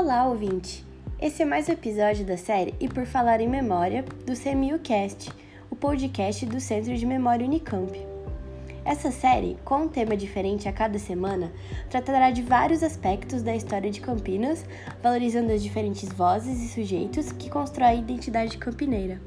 Olá, ouvinte! Esse é mais um episódio da série E Por Falar em Memória, do CMUcast, o podcast do Centro de Memória Unicamp. Essa série, com um tema diferente a cada semana, tratará de vários aspectos da história de Campinas, valorizando as diferentes vozes e sujeitos que constroem a identidade campineira.